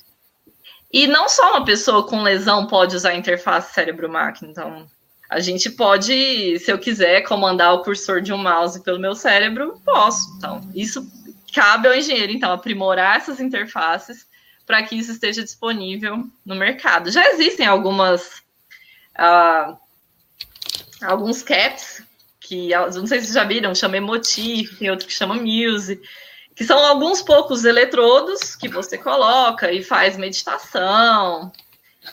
E não só uma pessoa com lesão pode usar a interface cérebro-máquina. Então, a gente pode, se eu quiser, comandar o cursor de um mouse pelo meu cérebro, posso. Então, isso cabe ao engenheiro, então, aprimorar essas interfaces para que isso esteja disponível no mercado. Já existem algumas. Uh, alguns caps que não sei se vocês já viram, chama Emotif, tem outro que chama Muse, que são alguns poucos eletrodos que você coloca e faz meditação.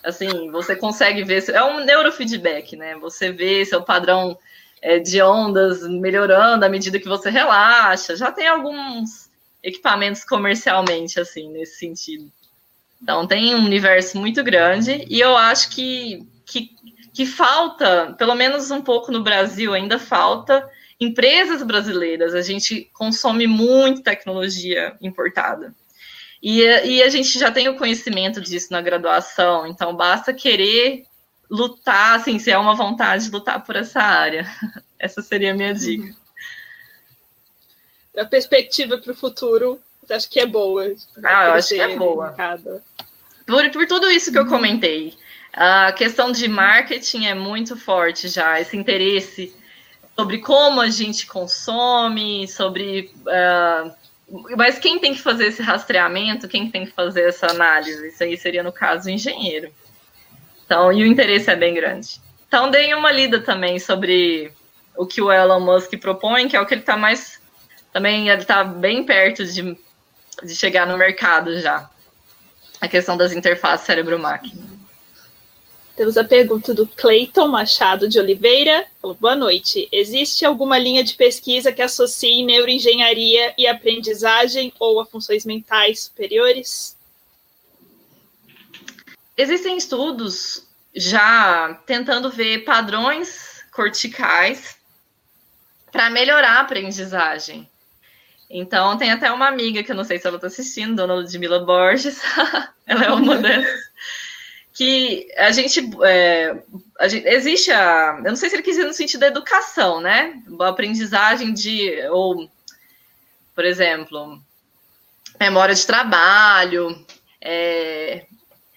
Assim, você consegue ver. É um neurofeedback, né? Você vê seu padrão é, de ondas melhorando à medida que você relaxa. Já tem alguns equipamentos comercialmente, assim, nesse sentido. Então, tem um universo muito grande e eu acho que, que, que falta, pelo menos um pouco no Brasil, ainda falta empresas brasileiras, a gente consome muito tecnologia importada. E, e a gente já tem o conhecimento disso na graduação, então basta querer lutar, assim, se é uma vontade de lutar por essa área. Essa seria a minha dica. A perspectiva para o futuro, acho que é boa. Ah, eu acho que é boa. Por, por tudo isso que eu comentei. A questão de marketing é muito forte já, esse interesse sobre como a gente consome, sobre. Uh, mas quem tem que fazer esse rastreamento, quem tem que fazer essa análise? Isso aí seria, no caso, o engenheiro. Então, e o interesse é bem grande. Então, deem uma lida também sobre o que o Elon Musk propõe, que é o que ele está mais. Também ele está bem perto de, de chegar no mercado já. A questão das interfaces cérebro-máquina. Temos a pergunta do Cleiton Machado de Oliveira. Boa noite. Existe alguma linha de pesquisa que associe neuroengenharia e aprendizagem ou a funções mentais superiores? Existem estudos já tentando ver padrões corticais para melhorar a aprendizagem. Então, tem até uma amiga que eu não sei se ela está assistindo, dona Ludmila Borges. ela é uma dessas que a gente, é, a gente, existe a, eu não sei se ele quis dizer no sentido da educação, né? A aprendizagem de, ou, por exemplo, memória de trabalho, é,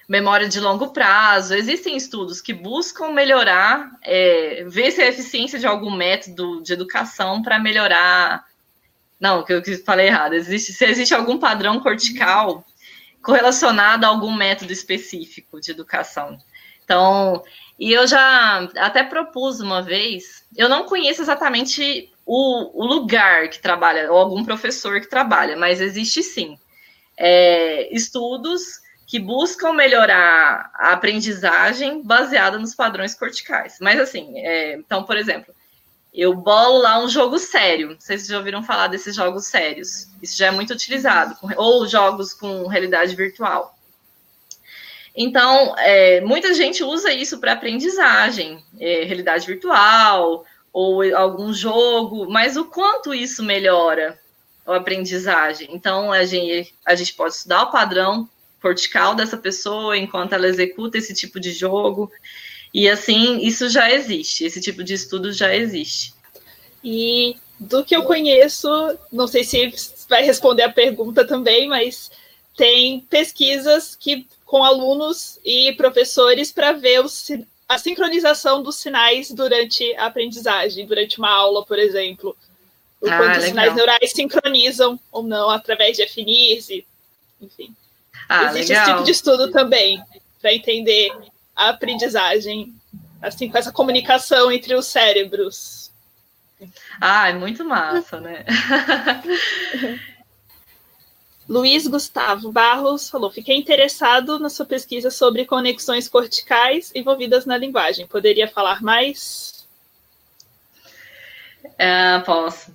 memória de longo prazo. Existem estudos que buscam melhorar, é, ver se a eficiência de algum método de educação para melhorar. Não, que eu falei errado. Existe, se existe algum padrão cortical correlacionado a algum método específico de educação. Então, e eu já até propus uma vez, eu não conheço exatamente o, o lugar que trabalha, ou algum professor que trabalha, mas existe sim. É, estudos que buscam melhorar a aprendizagem baseada nos padrões corticais. Mas assim, é, então, por exemplo, eu bolo lá um jogo sério. Vocês já ouviram falar desses jogos sérios? Isso já é muito utilizado, ou jogos com realidade virtual. Então, é, muita gente usa isso para aprendizagem, é, realidade virtual ou algum jogo, mas o quanto isso melhora a aprendizagem? Então, a gente, a gente pode estudar o padrão cortical dessa pessoa enquanto ela executa esse tipo de jogo. E assim, isso já existe, esse tipo de estudo já existe. E do que eu conheço, não sei se vai responder a pergunta também, mas tem pesquisas que com alunos e professores para ver os, a sincronização dos sinais durante a aprendizagem, durante uma aula, por exemplo. O ah, quanto os sinais neurais sincronizam ou não através de FNIRS, enfim. Ah, Existe legal. esse tipo de estudo também, para entender a aprendizagem, assim, com essa comunicação entre os cérebros. Ah, é muito massa, né? Luiz Gustavo Barros falou: fiquei interessado na sua pesquisa sobre conexões corticais envolvidas na linguagem. Poderia falar mais? É, posso.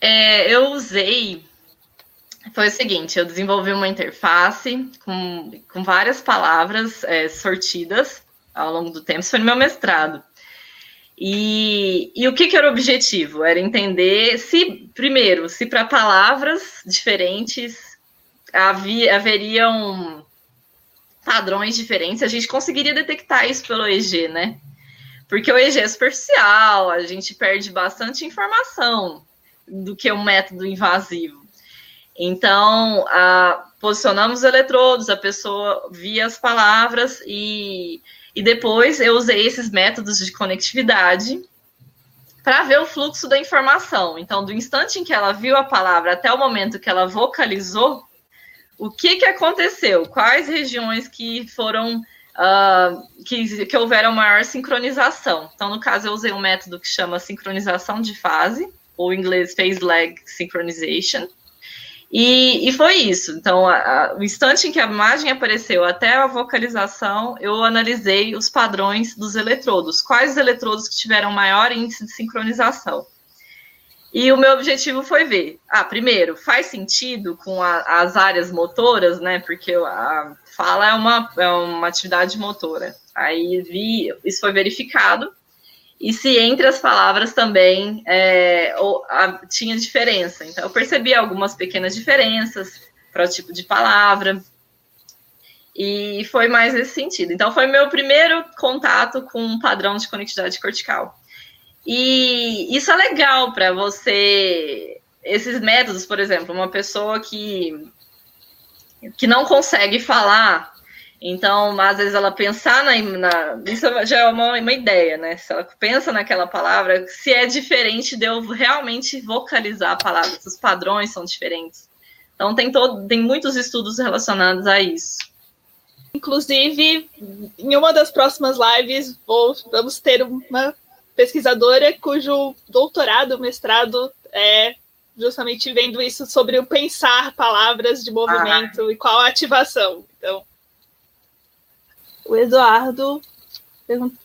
É, eu usei. Foi o seguinte: eu desenvolvi uma interface com, com várias palavras é, sortidas ao longo do tempo. Isso foi no meu mestrado. E, e o que, que, era o objetivo? Era entender se, primeiro, se para palavras diferentes havia, haveriam padrões diferentes, a gente conseguiria detectar isso pelo EG, né? Porque o EG é superficial, a gente perde bastante informação do que um método invasivo. Então, a, posicionamos os eletrodos, a pessoa via as palavras e e depois eu usei esses métodos de conectividade para ver o fluxo da informação. Então, do instante em que ela viu a palavra até o momento que ela vocalizou, o que, que aconteceu? Quais regiões que foram uh, que, que houveram maior sincronização? Então, no caso, eu usei um método que chama sincronização de fase, ou em inglês phase lag synchronization. E, e foi isso. Então, a, a, o instante em que a imagem apareceu até a vocalização, eu analisei os padrões dos eletrodos. Quais os eletrodos que tiveram maior índice de sincronização? E o meu objetivo foi ver, ah, primeiro, faz sentido com a, as áreas motoras, né? Porque a fala é uma, é uma atividade motora. Aí vi, isso foi verificado e se entre as palavras também é, ou, a, tinha diferença. Então, eu percebi algumas pequenas diferenças para o tipo de palavra, e foi mais nesse sentido. Então, foi meu primeiro contato com um padrão de conectividade cortical. E isso é legal para você. Esses métodos, por exemplo, uma pessoa que, que não consegue falar então, às vezes ela pensar na, na isso já é uma, uma, ideia, né? Se ela pensa naquela palavra, se é diferente de eu realmente vocalizar a palavra, se os padrões são diferentes. Então tem todo, tem muitos estudos relacionados a isso. Inclusive, em uma das próximas lives, vou, vamos ter uma pesquisadora cujo doutorado, mestrado é justamente vendo isso sobre o pensar palavras de movimento ah. e qual a ativação. Então, o Eduardo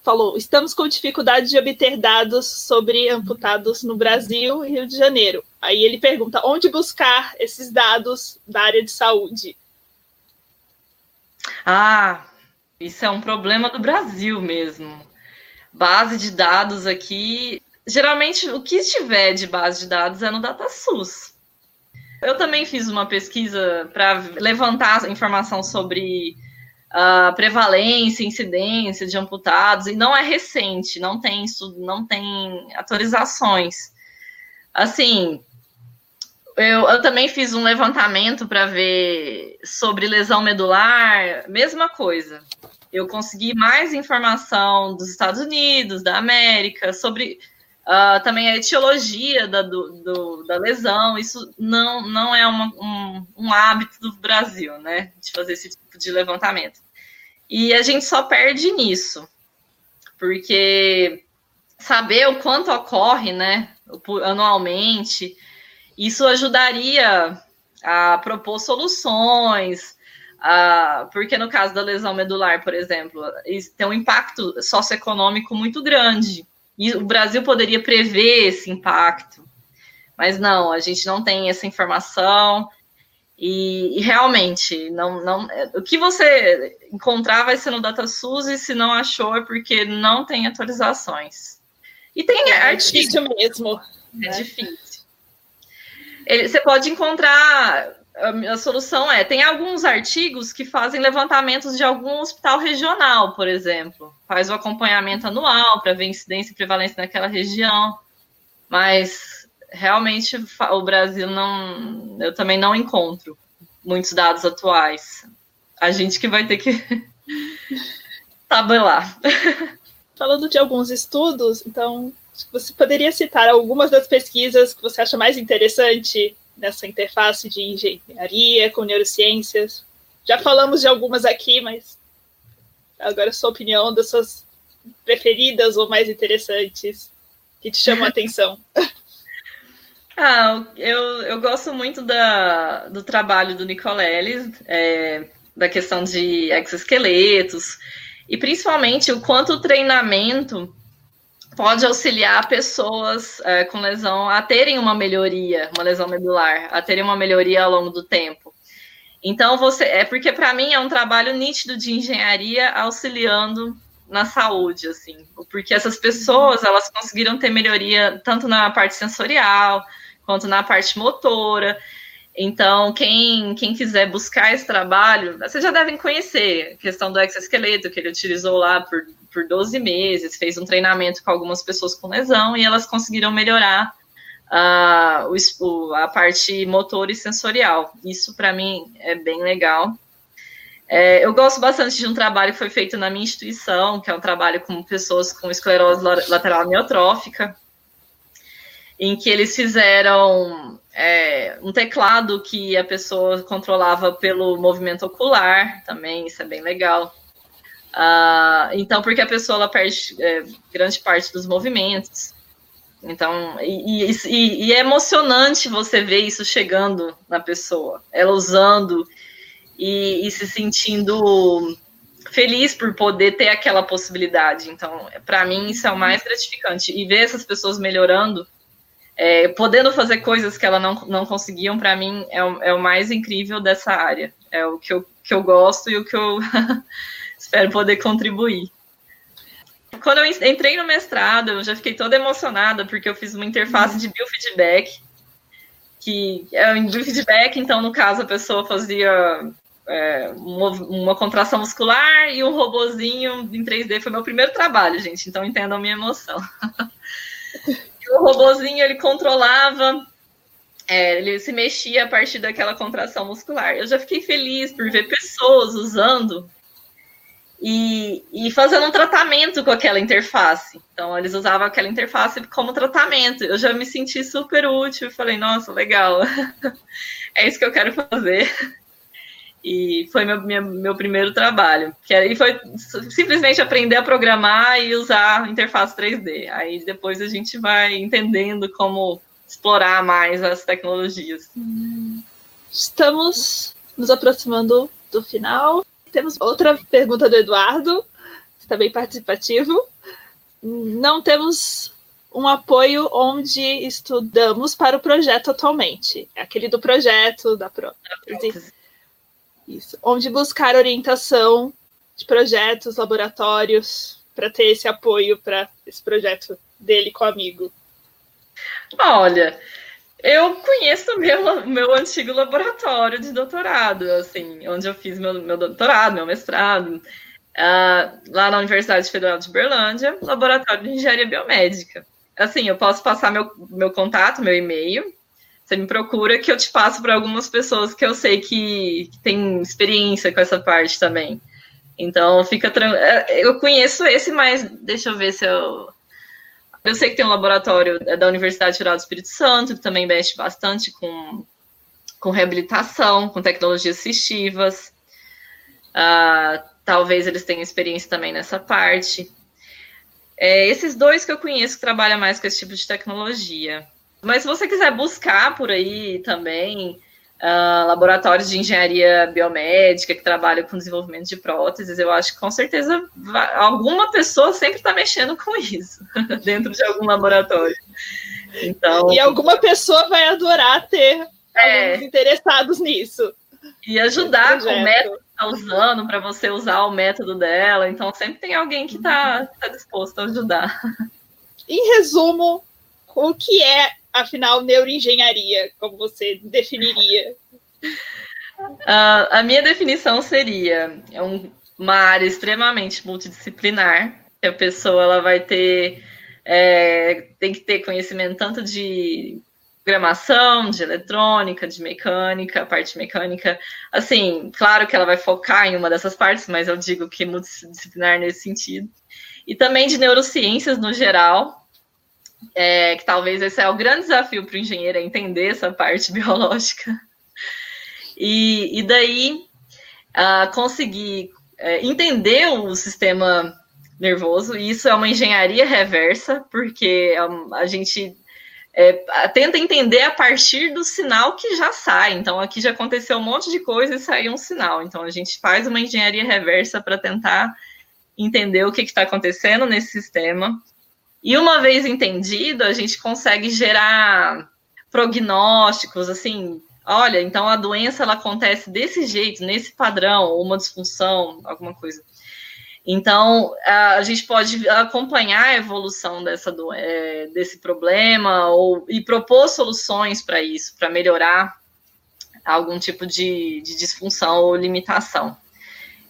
falou: estamos com dificuldade de obter dados sobre amputados no Brasil e Rio de Janeiro. Aí ele pergunta: onde buscar esses dados da área de saúde? Ah, isso é um problema do Brasil mesmo. Base de dados aqui. Geralmente, o que tiver de base de dados é no DataSUS. Eu também fiz uma pesquisa para levantar informação sobre uh, prevalência, incidência de amputados, e não é recente, não tem isso, não tem atualizações. Assim, Eu, eu também fiz um levantamento para ver sobre lesão medular, mesma coisa. Eu consegui mais informação dos Estados Unidos, da América, sobre uh, também a etiologia da, do, do, da lesão. Isso não, não é uma, um, um hábito do Brasil, né? De fazer esse tipo de levantamento. E a gente só perde nisso, porque saber o quanto ocorre, né, anualmente, isso ajudaria a propor soluções, a, porque no caso da lesão medular, por exemplo, tem um impacto socioeconômico muito grande. E o Brasil poderia prever esse impacto. Mas não, a gente não tem essa informação. E, e, realmente, não, não, o que você encontrar vai ser no DataSUS e se não achou é porque não tem atualizações. E tem é difícil mesmo. É né? difícil. Ele, você pode encontrar. A, solução é: tem alguns artigos que fazem levantamentos de algum hospital regional, por exemplo. Faz o acompanhamento anual para ver incidência e prevalência naquela região. Mas realmente o Brasil não. Eu também não encontro muitos dados atuais. A gente que vai ter que tabelar. falando de alguns estudos, então você poderia citar algumas das pesquisas que você acha mais interessante nessa interface de engenharia com neurociências? Já falamos de algumas aqui, mas agora a sua opinião das suas preferidas ou mais interessantes que te chamam a atenção. Ah, eu, eu gosto muito da, do trabalho do Nicoleles, é, da questão de exoesqueletos, e principalmente o quanto o treinamento pode auxiliar pessoas é, com lesão a terem uma melhoria, uma lesão medular, a terem uma melhoria ao longo do tempo. Então você é porque para mim é um trabalho nítido de engenharia auxiliando na saúde, assim, porque essas pessoas elas conseguiram ter melhoria tanto na parte sensorial quanto na parte motora. Então, quem, quem quiser buscar esse trabalho, vocês já devem conhecer a questão do exoesqueleto, que ele utilizou lá por, por 12 meses, fez um treinamento com algumas pessoas com lesão e elas conseguiram melhorar uh, o, a parte motor e sensorial. Isso, para mim, é bem legal. É, eu gosto bastante de um trabalho que foi feito na minha instituição, que é um trabalho com pessoas com esclerose lateral amiotrófica, em que eles fizeram é, um teclado que a pessoa controlava pelo movimento ocular, também, isso é bem legal. Uh, então, porque a pessoa ela perde é, grande parte dos movimentos. Então, e, e, e, é emocionante você ver isso chegando na pessoa, ela usando e, e se sentindo feliz por poder ter aquela possibilidade. Então, para mim, isso é o mais gratificante. E ver essas pessoas melhorando é, podendo fazer coisas que ela não, não conseguiam, para mim, é o, é o mais incrível dessa área. É o que eu, que eu gosto e o que eu espero poder contribuir. Quando eu entrei no mestrado, eu já fiquei toda emocionada, porque eu fiz uma interface de biofeedback, que é um biofeedback, então, no caso, a pessoa fazia é, uma, uma, contração muscular e um robozinho em 3D. Foi meu primeiro trabalho, gente, então entendam a minha emoção. o robozinho ele controlava, é, ele se mexia a partir daquela contração muscular. Eu já fiquei feliz por ver pessoas usando e, e fazendo um tratamento com aquela interface. Então, eles usavam aquela interface como tratamento. Eu já me senti super útil. Falei, nossa, legal. é isso que eu quero fazer. E foi meu, meu, meu primeiro trabalho. Que foi simplesmente aprender a programar e usar a interface 3D. Aí depois a gente vai entendendo como explorar mais as tecnologias. Estamos nos aproximando do final. Temos outra pergunta do Eduardo, está bem participativo. Não temos um apoio onde estudamos para o projeto atualmente. É aquele do projeto, da. Isso. Onde buscar orientação de projetos, laboratórios, para ter esse apoio para esse projeto dele com o amigo. Olha, eu conheço meu, meu antigo laboratório de doutorado, assim, onde eu fiz meu, meu doutorado, meu mestrado, uh, lá na Universidade Federal de Berlândia, laboratório de engenharia biomédica. Assim, eu posso passar meu, meu contato, meu e-mail, você me procura que eu te passo para algumas pessoas que eu sei que, que tem experiência com essa parte também. Então, fica é, Eu conheço esse, mas deixa eu ver se eu. Eu sei que tem um laboratório da Universidade Federal do Espírito Santo, que também mexe bastante com, com reabilitação, com tecnologias assistivas. Uh, talvez eles tenham experiência também nessa parte. É, esses dois que eu conheço que trabalham mais com esse tipo de tecnologia. Mas se você quiser buscar por aí também uh, laboratórios de engenharia biomédica que trabalham com desenvolvimento de próteses, eu acho que com certeza vai, alguma pessoa sempre está mexendo com isso dentro de algum laboratório. Então, e alguma pessoa vai adorar ter é, alguns interessados nisso. E ajudar com o método que está usando para você usar o método dela. Então sempre tem alguém que está tá disposto a ajudar. Em resumo, o que é afinal, neuroengenharia, como você definiria? Uh, a minha definição seria é um, uma área extremamente multidisciplinar. Que a pessoa ela vai ter é, tem que ter conhecimento tanto de programação, de eletrônica, de mecânica, parte mecânica. Assim, claro que ela vai focar em uma dessas partes, mas eu digo que multidisciplinar nesse sentido. E também de neurociências no geral, é, que talvez esse é o grande desafio para o engenheiro, é entender essa parte biológica. E, e daí uh, conseguir uh, entender o sistema nervoso, e isso é uma engenharia reversa, porque um, a gente é, tenta entender a partir do sinal que já sai. Então, aqui já aconteceu um monte de coisa e saiu um sinal. Então, a gente faz uma engenharia reversa para tentar entender o que está acontecendo nesse sistema e uma vez entendido, a gente consegue gerar prognósticos, assim, olha, então a doença ela acontece desse jeito, nesse padrão, uma disfunção, alguma coisa. Então, a gente pode acompanhar a evolução dessa, é, desse problema ou, e propor soluções para isso, para melhorar algum tipo de, de disfunção ou limitação.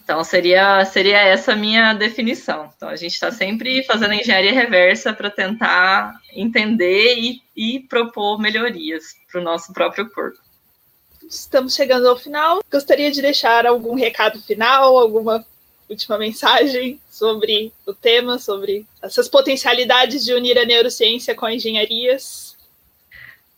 Então, seria, seria essa a minha definição. Então, a gente está sempre fazendo engenharia reversa para tentar entender e, e propor melhorias para o nosso próprio corpo. Estamos chegando ao final. Gostaria de deixar algum recado final, alguma última mensagem sobre o tema, sobre essas potencialidades de unir a neurociência com a engenharias?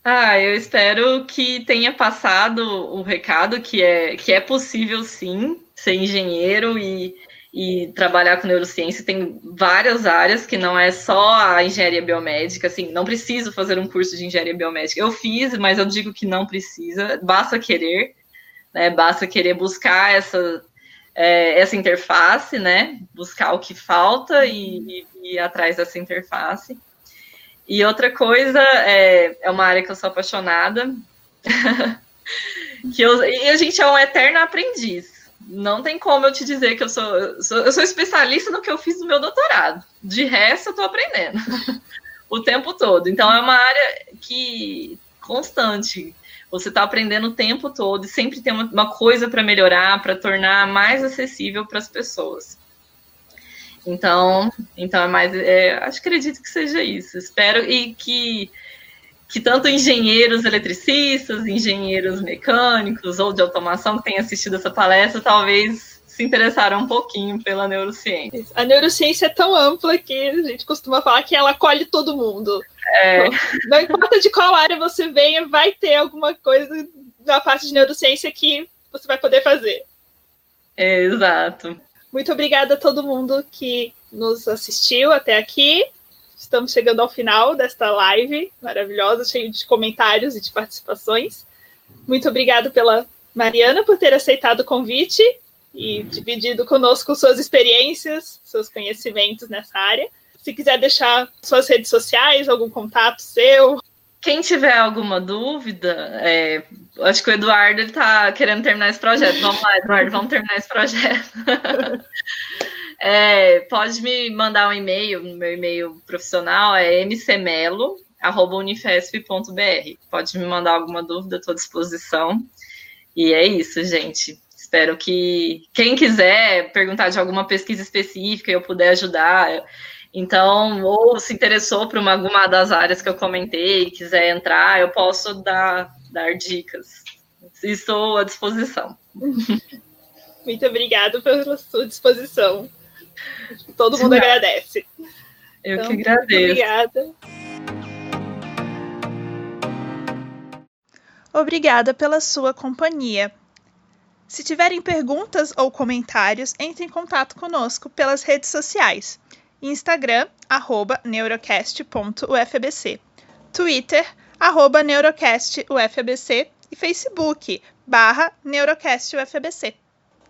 Ah, eu espero que tenha passado o recado que é, que é possível sim ser engenheiro e, e trabalhar com neurociência. Tem várias áreas que não é só a engenharia biomédica, assim, não preciso fazer um curso de engenharia biomédica. Eu fiz, mas eu digo que não precisa, basta querer, né? Basta querer buscar essa, é, essa interface, né? Buscar o que falta e, e ir atrás dessa interface. E outra coisa, é, é uma área que eu sou apaixonada, que eu, e a gente é um eterno aprendiz não tem como eu te dizer que eu sou, sou, eu sou especialista no que eu fiz no meu doutorado. De resto, eu estou aprendendo o tempo todo. Então, é uma área que constante. Você está aprendendo o tempo todo e sempre tem uma, uma coisa para melhorar, para tornar mais acessível para as pessoas. Então, então é mais, é, acho acredito que seja isso. Espero e que que tanto engenheiros eletricistas, engenheiros mecânicos ou de automação que tenham assistido essa palestra, talvez se interessaram um pouquinho pela neurociência. A neurociência é tão ampla que a gente costuma falar que ela acolhe todo mundo. É. Não importa de qual área você venha, vai ter alguma coisa da parte de neurociência que você vai poder fazer. É, exato. Muito obrigada a todo mundo que nos assistiu até aqui estamos chegando ao final desta live maravilhosa, cheia de comentários e de participações. Muito obrigado pela Mariana por ter aceitado o convite e dividido conosco suas experiências, seus conhecimentos nessa área. Se quiser deixar suas redes sociais, algum contato seu. Quem tiver alguma dúvida, é, acho que o Eduardo está querendo terminar esse projeto. Vamos lá, Eduardo, vamos terminar esse projeto. É, pode me mandar um e-mail, meu e-mail profissional é mcmelo.unifesp.br. Pode me mandar alguma dúvida, estou à disposição. E é isso, gente. Espero que quem quiser perguntar de alguma pesquisa específica eu puder ajudar. Então, ou se interessou por uma, alguma das áreas que eu comentei, quiser entrar, eu posso dar, dar dicas. Estou à disposição. Muito obrigada pela sua disposição. Todo mundo agradece. Eu então, que agradeço. Obrigada. Obrigada pela sua companhia. Se tiverem perguntas ou comentários, entre em contato conosco pelas redes sociais. Instagram, arroba neurocast.ufbc. Twitter, arroba neurocastufbc. E Facebook, barra neurocastufbc.